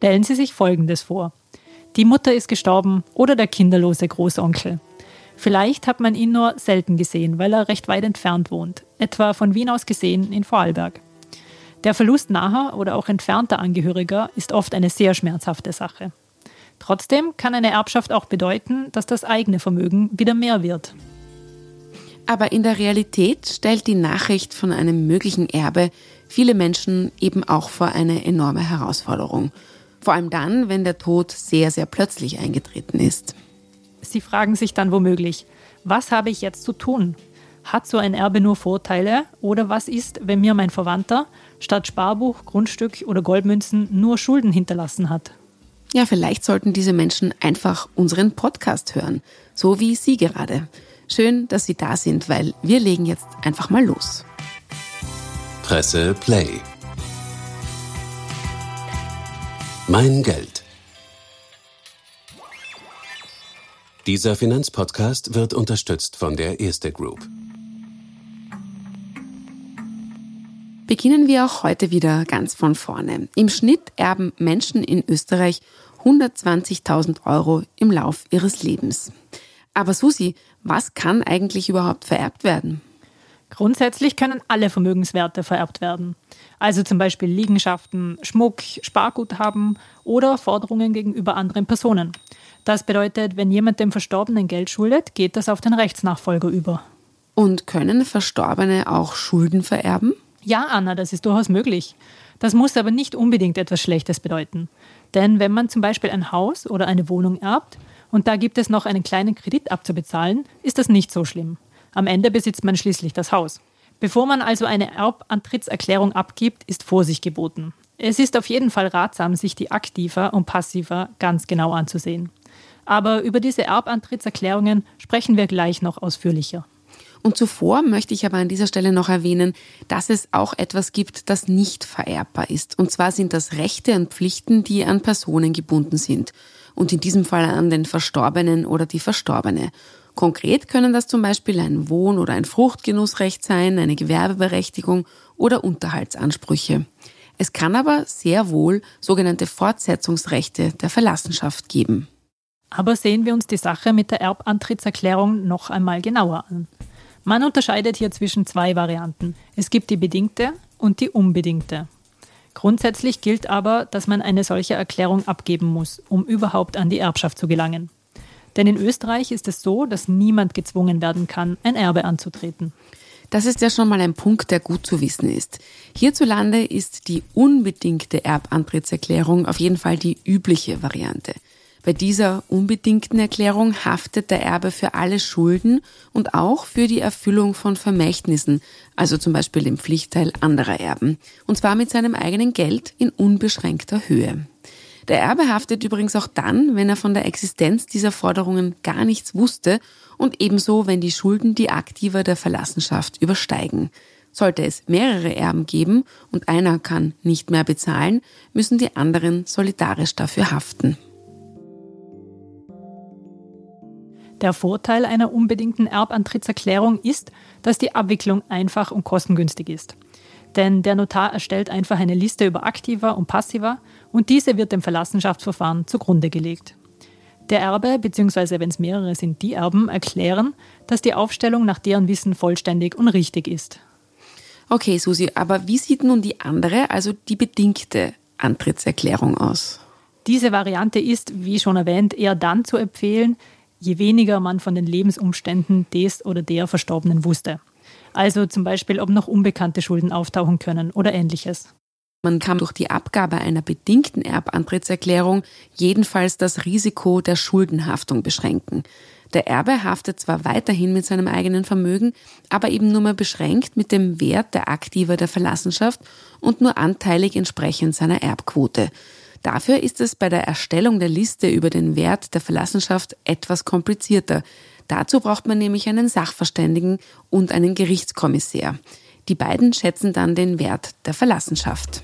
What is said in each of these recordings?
Stellen Sie sich Folgendes vor. Die Mutter ist gestorben oder der kinderlose Großonkel. Vielleicht hat man ihn nur selten gesehen, weil er recht weit entfernt wohnt, etwa von Wien aus gesehen in Vorarlberg. Der Verlust naher oder auch entfernter Angehöriger ist oft eine sehr schmerzhafte Sache. Trotzdem kann eine Erbschaft auch bedeuten, dass das eigene Vermögen wieder mehr wird. Aber in der Realität stellt die Nachricht von einem möglichen Erbe viele Menschen eben auch vor eine enorme Herausforderung. Vor allem dann, wenn der Tod sehr, sehr plötzlich eingetreten ist. Sie fragen sich dann womöglich, was habe ich jetzt zu tun? Hat so ein Erbe nur Vorteile? Oder was ist, wenn mir mein Verwandter statt Sparbuch, Grundstück oder Goldmünzen nur Schulden hinterlassen hat? Ja, vielleicht sollten diese Menschen einfach unseren Podcast hören, so wie Sie gerade. Schön, dass Sie da sind, weil wir legen jetzt einfach mal los. Presse Play. Mein Geld. Dieser Finanzpodcast wird unterstützt von der Erste Group. Beginnen wir auch heute wieder ganz von vorne. Im Schnitt erben Menschen in Österreich 120.000 Euro im Lauf ihres Lebens. Aber Susi, was kann eigentlich überhaupt vererbt werden? Grundsätzlich können alle Vermögenswerte vererbt werden. Also zum Beispiel Liegenschaften, Schmuck, Sparguthaben oder Forderungen gegenüber anderen Personen. Das bedeutet, wenn jemand dem Verstorbenen Geld schuldet, geht das auf den Rechtsnachfolger über. Und können Verstorbene auch Schulden vererben? Ja, Anna, das ist durchaus möglich. Das muss aber nicht unbedingt etwas Schlechtes bedeuten. Denn wenn man zum Beispiel ein Haus oder eine Wohnung erbt und da gibt es noch einen kleinen Kredit abzubezahlen, ist das nicht so schlimm. Am Ende besitzt man schließlich das Haus. Bevor man also eine Erbantrittserklärung abgibt, ist Vorsicht geboten. Es ist auf jeden Fall ratsam, sich die aktiver und passiver ganz genau anzusehen. Aber über diese Erbantrittserklärungen sprechen wir gleich noch ausführlicher. Und zuvor möchte ich aber an dieser Stelle noch erwähnen, dass es auch etwas gibt, das nicht vererbbar ist. Und zwar sind das Rechte und Pflichten, die an Personen gebunden sind. Und in diesem Fall an den Verstorbenen oder die Verstorbene. Konkret können das zum Beispiel ein Wohn- oder ein Fruchtgenussrecht sein, eine Gewerbeberechtigung oder Unterhaltsansprüche. Es kann aber sehr wohl sogenannte Fortsetzungsrechte der Verlassenschaft geben. Aber sehen wir uns die Sache mit der Erbantrittserklärung noch einmal genauer an. Man unterscheidet hier zwischen zwei Varianten. Es gibt die bedingte und die unbedingte. Grundsätzlich gilt aber, dass man eine solche Erklärung abgeben muss, um überhaupt an die Erbschaft zu gelangen. Denn in Österreich ist es so, dass niemand gezwungen werden kann, ein Erbe anzutreten. Das ist ja schon mal ein Punkt, der gut zu wissen ist. Hierzulande ist die unbedingte Erbantrittserklärung auf jeden Fall die übliche Variante. Bei dieser unbedingten Erklärung haftet der Erbe für alle Schulden und auch für die Erfüllung von Vermächtnissen, also zum Beispiel dem Pflichtteil anderer Erben, und zwar mit seinem eigenen Geld in unbeschränkter Höhe. Der Erbe haftet übrigens auch dann, wenn er von der Existenz dieser Forderungen gar nichts wusste und ebenso, wenn die Schulden die Aktiva der Verlassenschaft übersteigen. Sollte es mehrere Erben geben und einer kann nicht mehr bezahlen, müssen die anderen solidarisch dafür haften. Der Vorteil einer unbedingten Erbantrittserklärung ist, dass die Abwicklung einfach und kostengünstig ist. Denn der Notar erstellt einfach eine Liste über Aktiva und Passiva und diese wird dem Verlassenschaftsverfahren zugrunde gelegt. Der Erbe bzw. wenn es mehrere sind, die Erben erklären, dass die Aufstellung nach deren Wissen vollständig und richtig ist. Okay, Susi, aber wie sieht nun die andere, also die bedingte Antrittserklärung aus? Diese Variante ist, wie schon erwähnt, eher dann zu empfehlen, je weniger man von den Lebensumständen des oder der Verstorbenen wusste. Also zum Beispiel, ob noch unbekannte Schulden auftauchen können oder ähnliches. Man kann durch die Abgabe einer bedingten Erbantrittserklärung jedenfalls das Risiko der Schuldenhaftung beschränken. Der Erbe haftet zwar weiterhin mit seinem eigenen Vermögen, aber eben nur mehr beschränkt mit dem Wert der Aktiva der Verlassenschaft und nur anteilig entsprechend seiner Erbquote. Dafür ist es bei der Erstellung der Liste über den Wert der Verlassenschaft etwas komplizierter. Dazu braucht man nämlich einen Sachverständigen und einen Gerichtskommissär. Die beiden schätzen dann den Wert der Verlassenschaft.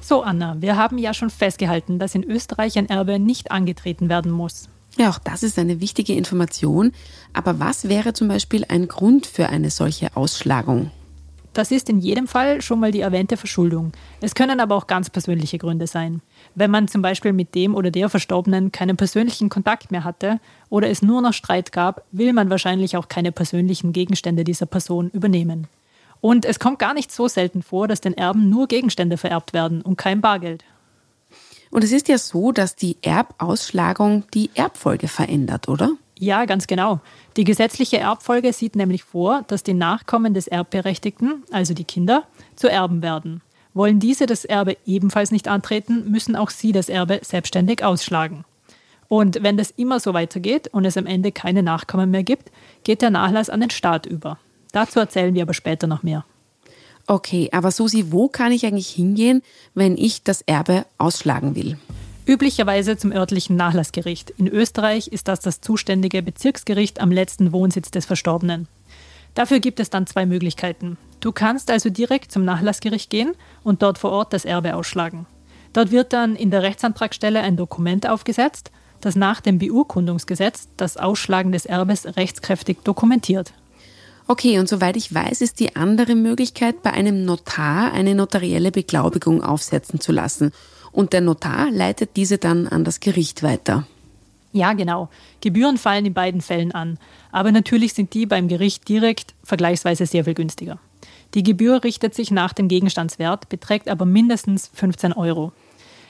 So, Anna, wir haben ja schon festgehalten, dass in Österreich ein Erbe nicht angetreten werden muss. Ja, auch das ist eine wichtige Information. Aber was wäre zum Beispiel ein Grund für eine solche Ausschlagung? Das ist in jedem Fall schon mal die erwähnte Verschuldung. Es können aber auch ganz persönliche Gründe sein. Wenn man zum Beispiel mit dem oder der Verstorbenen keinen persönlichen Kontakt mehr hatte oder es nur noch Streit gab, will man wahrscheinlich auch keine persönlichen Gegenstände dieser Person übernehmen. Und es kommt gar nicht so selten vor, dass den Erben nur Gegenstände vererbt werden und kein Bargeld. Und es ist ja so, dass die Erbausschlagung die Erbfolge verändert, oder? Ja, ganz genau. Die gesetzliche Erbfolge sieht nämlich vor, dass die Nachkommen des Erbberechtigten, also die Kinder, zu Erben werden. Wollen diese das Erbe ebenfalls nicht antreten, müssen auch sie das Erbe selbstständig ausschlagen. Und wenn das immer so weitergeht und es am Ende keine Nachkommen mehr gibt, geht der Nachlass an den Staat über. Dazu erzählen wir aber später noch mehr. Okay, aber Susi, wo kann ich eigentlich hingehen, wenn ich das Erbe ausschlagen will? Üblicherweise zum örtlichen Nachlassgericht. In Österreich ist das das zuständige Bezirksgericht am letzten Wohnsitz des Verstorbenen. Dafür gibt es dann zwei Möglichkeiten. Du kannst also direkt zum Nachlassgericht gehen und dort vor Ort das Erbe ausschlagen. Dort wird dann in der Rechtsantragstelle ein Dokument aufgesetzt, das nach dem Beurkundungsgesetz das Ausschlagen des Erbes rechtskräftig dokumentiert. Okay, und soweit ich weiß, ist die andere Möglichkeit, bei einem Notar eine notarielle Beglaubigung aufsetzen zu lassen und der Notar leitet diese dann an das Gericht weiter. Ja, genau. Gebühren fallen in beiden Fällen an, aber natürlich sind die beim Gericht direkt vergleichsweise sehr viel günstiger. Die Gebühr richtet sich nach dem Gegenstandswert, beträgt aber mindestens 15 Euro.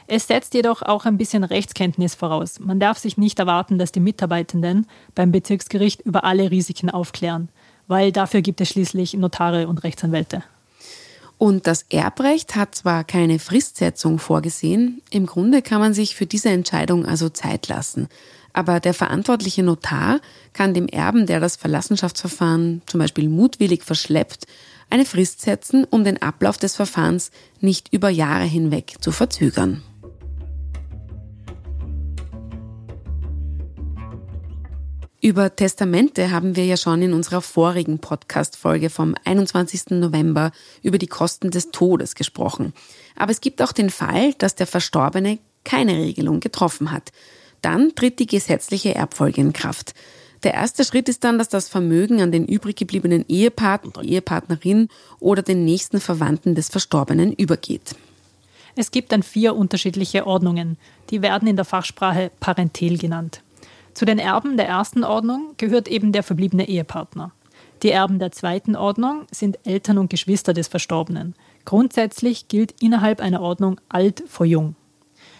Es setzt jedoch auch ein bisschen Rechtskenntnis voraus. Man darf sich nicht erwarten, dass die Mitarbeitenden beim Bezirksgericht über alle Risiken aufklären, weil dafür gibt es schließlich Notare und Rechtsanwälte. Und das Erbrecht hat zwar keine Fristsetzung vorgesehen, im Grunde kann man sich für diese Entscheidung also Zeit lassen. Aber der verantwortliche Notar kann dem Erben, der das Verlassenschaftsverfahren zum Beispiel mutwillig verschleppt, eine Frist setzen, um den Ablauf des Verfahrens nicht über Jahre hinweg zu verzögern. Über Testamente haben wir ja schon in unserer vorigen Podcast-Folge vom 21. November über die Kosten des Todes gesprochen. Aber es gibt auch den Fall, dass der Verstorbene keine Regelung getroffen hat. Dann tritt die gesetzliche Erbfolge in Kraft. Der erste Schritt ist dann, dass das Vermögen an den übrig gebliebenen Ehepartner, Ehepartnerin oder den nächsten Verwandten des Verstorbenen übergeht. Es gibt dann vier unterschiedliche Ordnungen. Die werden in der Fachsprache Parentel genannt. Zu den Erben der ersten Ordnung gehört eben der verbliebene Ehepartner. Die Erben der zweiten Ordnung sind Eltern und Geschwister des Verstorbenen. Grundsätzlich gilt innerhalb einer Ordnung alt vor jung.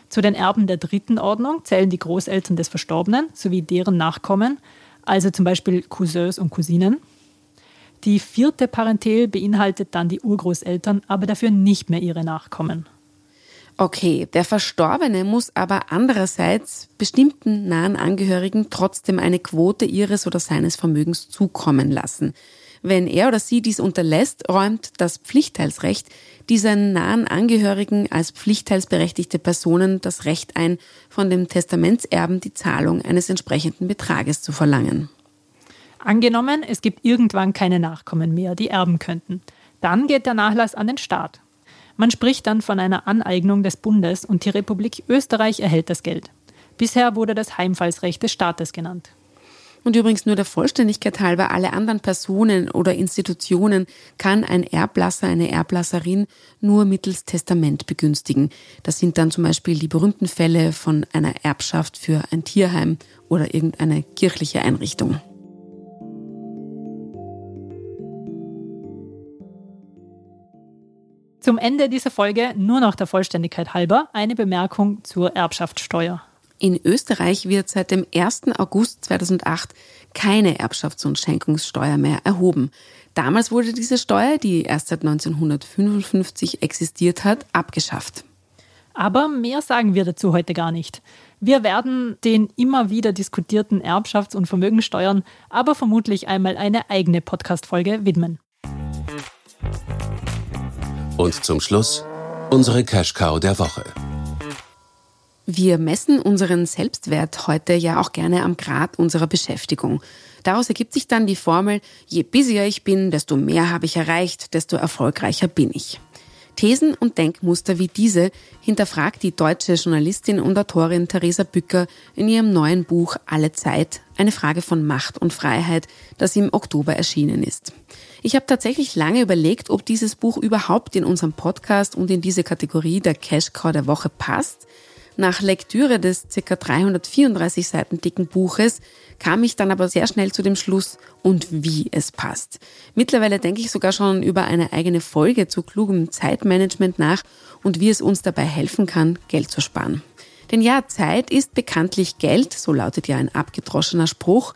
Zu den Erben der dritten Ordnung zählen die Großeltern des Verstorbenen sowie deren Nachkommen, also zum Beispiel Cousins und Cousinen. Die vierte Parentel beinhaltet dann die Urgroßeltern, aber dafür nicht mehr ihre Nachkommen. Okay, der Verstorbene muss aber andererseits bestimmten nahen Angehörigen trotzdem eine Quote ihres oder seines Vermögens zukommen lassen. Wenn er oder sie dies unterlässt, räumt das Pflichtteilsrecht diesen nahen Angehörigen als pflichtteilsberechtigte Personen das Recht ein, von dem Testamentserben die Zahlung eines entsprechenden Betrages zu verlangen. Angenommen, es gibt irgendwann keine Nachkommen mehr, die erben könnten. Dann geht der Nachlass an den Staat. Man spricht dann von einer Aneignung des Bundes und die Republik Österreich erhält das Geld. Bisher wurde das Heimfallsrecht des Staates genannt. Und übrigens nur der Vollständigkeit halber, alle anderen Personen oder Institutionen kann ein Erblasser, eine Erblasserin nur mittels Testament begünstigen. Das sind dann zum Beispiel die berühmten Fälle von einer Erbschaft für ein Tierheim oder irgendeine kirchliche Einrichtung. Zum Ende dieser Folge nur noch der Vollständigkeit halber eine Bemerkung zur Erbschaftssteuer. In Österreich wird seit dem 1. August 2008 keine Erbschafts- und Schenkungssteuer mehr erhoben. Damals wurde diese Steuer, die erst seit 1955 existiert hat, abgeschafft. Aber mehr sagen wir dazu heute gar nicht. Wir werden den immer wieder diskutierten Erbschafts- und Vermögensteuern aber vermutlich einmal eine eigene Podcast-Folge widmen. Und zum Schluss unsere Cash Cow der Woche. Wir messen unseren Selbstwert heute ja auch gerne am Grad unserer Beschäftigung. Daraus ergibt sich dann die Formel, je busier ich bin, desto mehr habe ich erreicht, desto erfolgreicher bin ich. Thesen und Denkmuster wie diese hinterfragt die deutsche Journalistin und Autorin Theresa Bücker in ihrem neuen Buch Alle Zeit, eine Frage von Macht und Freiheit, das im Oktober erschienen ist. Ich habe tatsächlich lange überlegt, ob dieses Buch überhaupt in unserem Podcast und in diese Kategorie der Cash Cow der Woche passt. Nach Lektüre des ca. 334 Seiten dicken Buches kam ich dann aber sehr schnell zu dem Schluss und wie es passt. Mittlerweile denke ich sogar schon über eine eigene Folge zu klugem Zeitmanagement nach und wie es uns dabei helfen kann, Geld zu sparen. Denn ja, Zeit ist bekanntlich Geld, so lautet ja ein abgedroschener Spruch.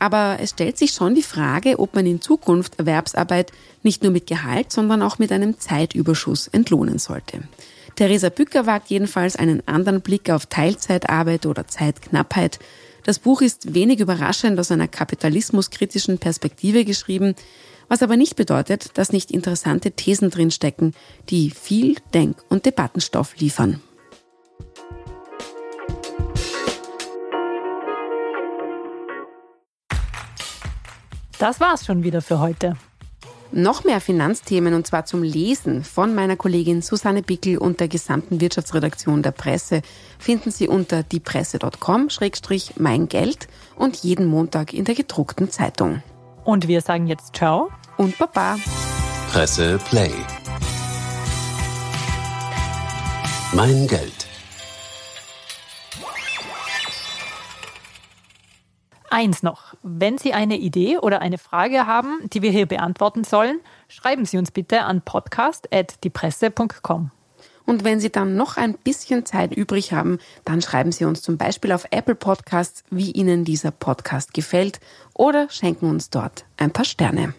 Aber es stellt sich schon die Frage, ob man in Zukunft Erwerbsarbeit nicht nur mit Gehalt, sondern auch mit einem Zeitüberschuss entlohnen sollte. Theresa Bücker wagt jedenfalls einen anderen Blick auf Teilzeitarbeit oder Zeitknappheit. Das Buch ist wenig überraschend aus einer kapitalismuskritischen Perspektive geschrieben, was aber nicht bedeutet, dass nicht interessante Thesen drinstecken, die viel Denk- und Debattenstoff liefern. Das war's schon wieder für heute. Noch mehr Finanzthemen und zwar zum Lesen von meiner Kollegin Susanne Bickel und der gesamten Wirtschaftsredaktion der Presse finden Sie unter diepresse.com-mein Geld und jeden Montag in der gedruckten Zeitung. Und wir sagen jetzt Ciao und Baba. Presse Play. Mein Geld. Eins noch. Wenn Sie eine Idee oder eine Frage haben, die wir hier beantworten sollen, schreiben Sie uns bitte an podcast.diepresse.com. Und wenn Sie dann noch ein bisschen Zeit übrig haben, dann schreiben Sie uns zum Beispiel auf Apple Podcasts, wie Ihnen dieser Podcast gefällt oder schenken uns dort ein paar Sterne.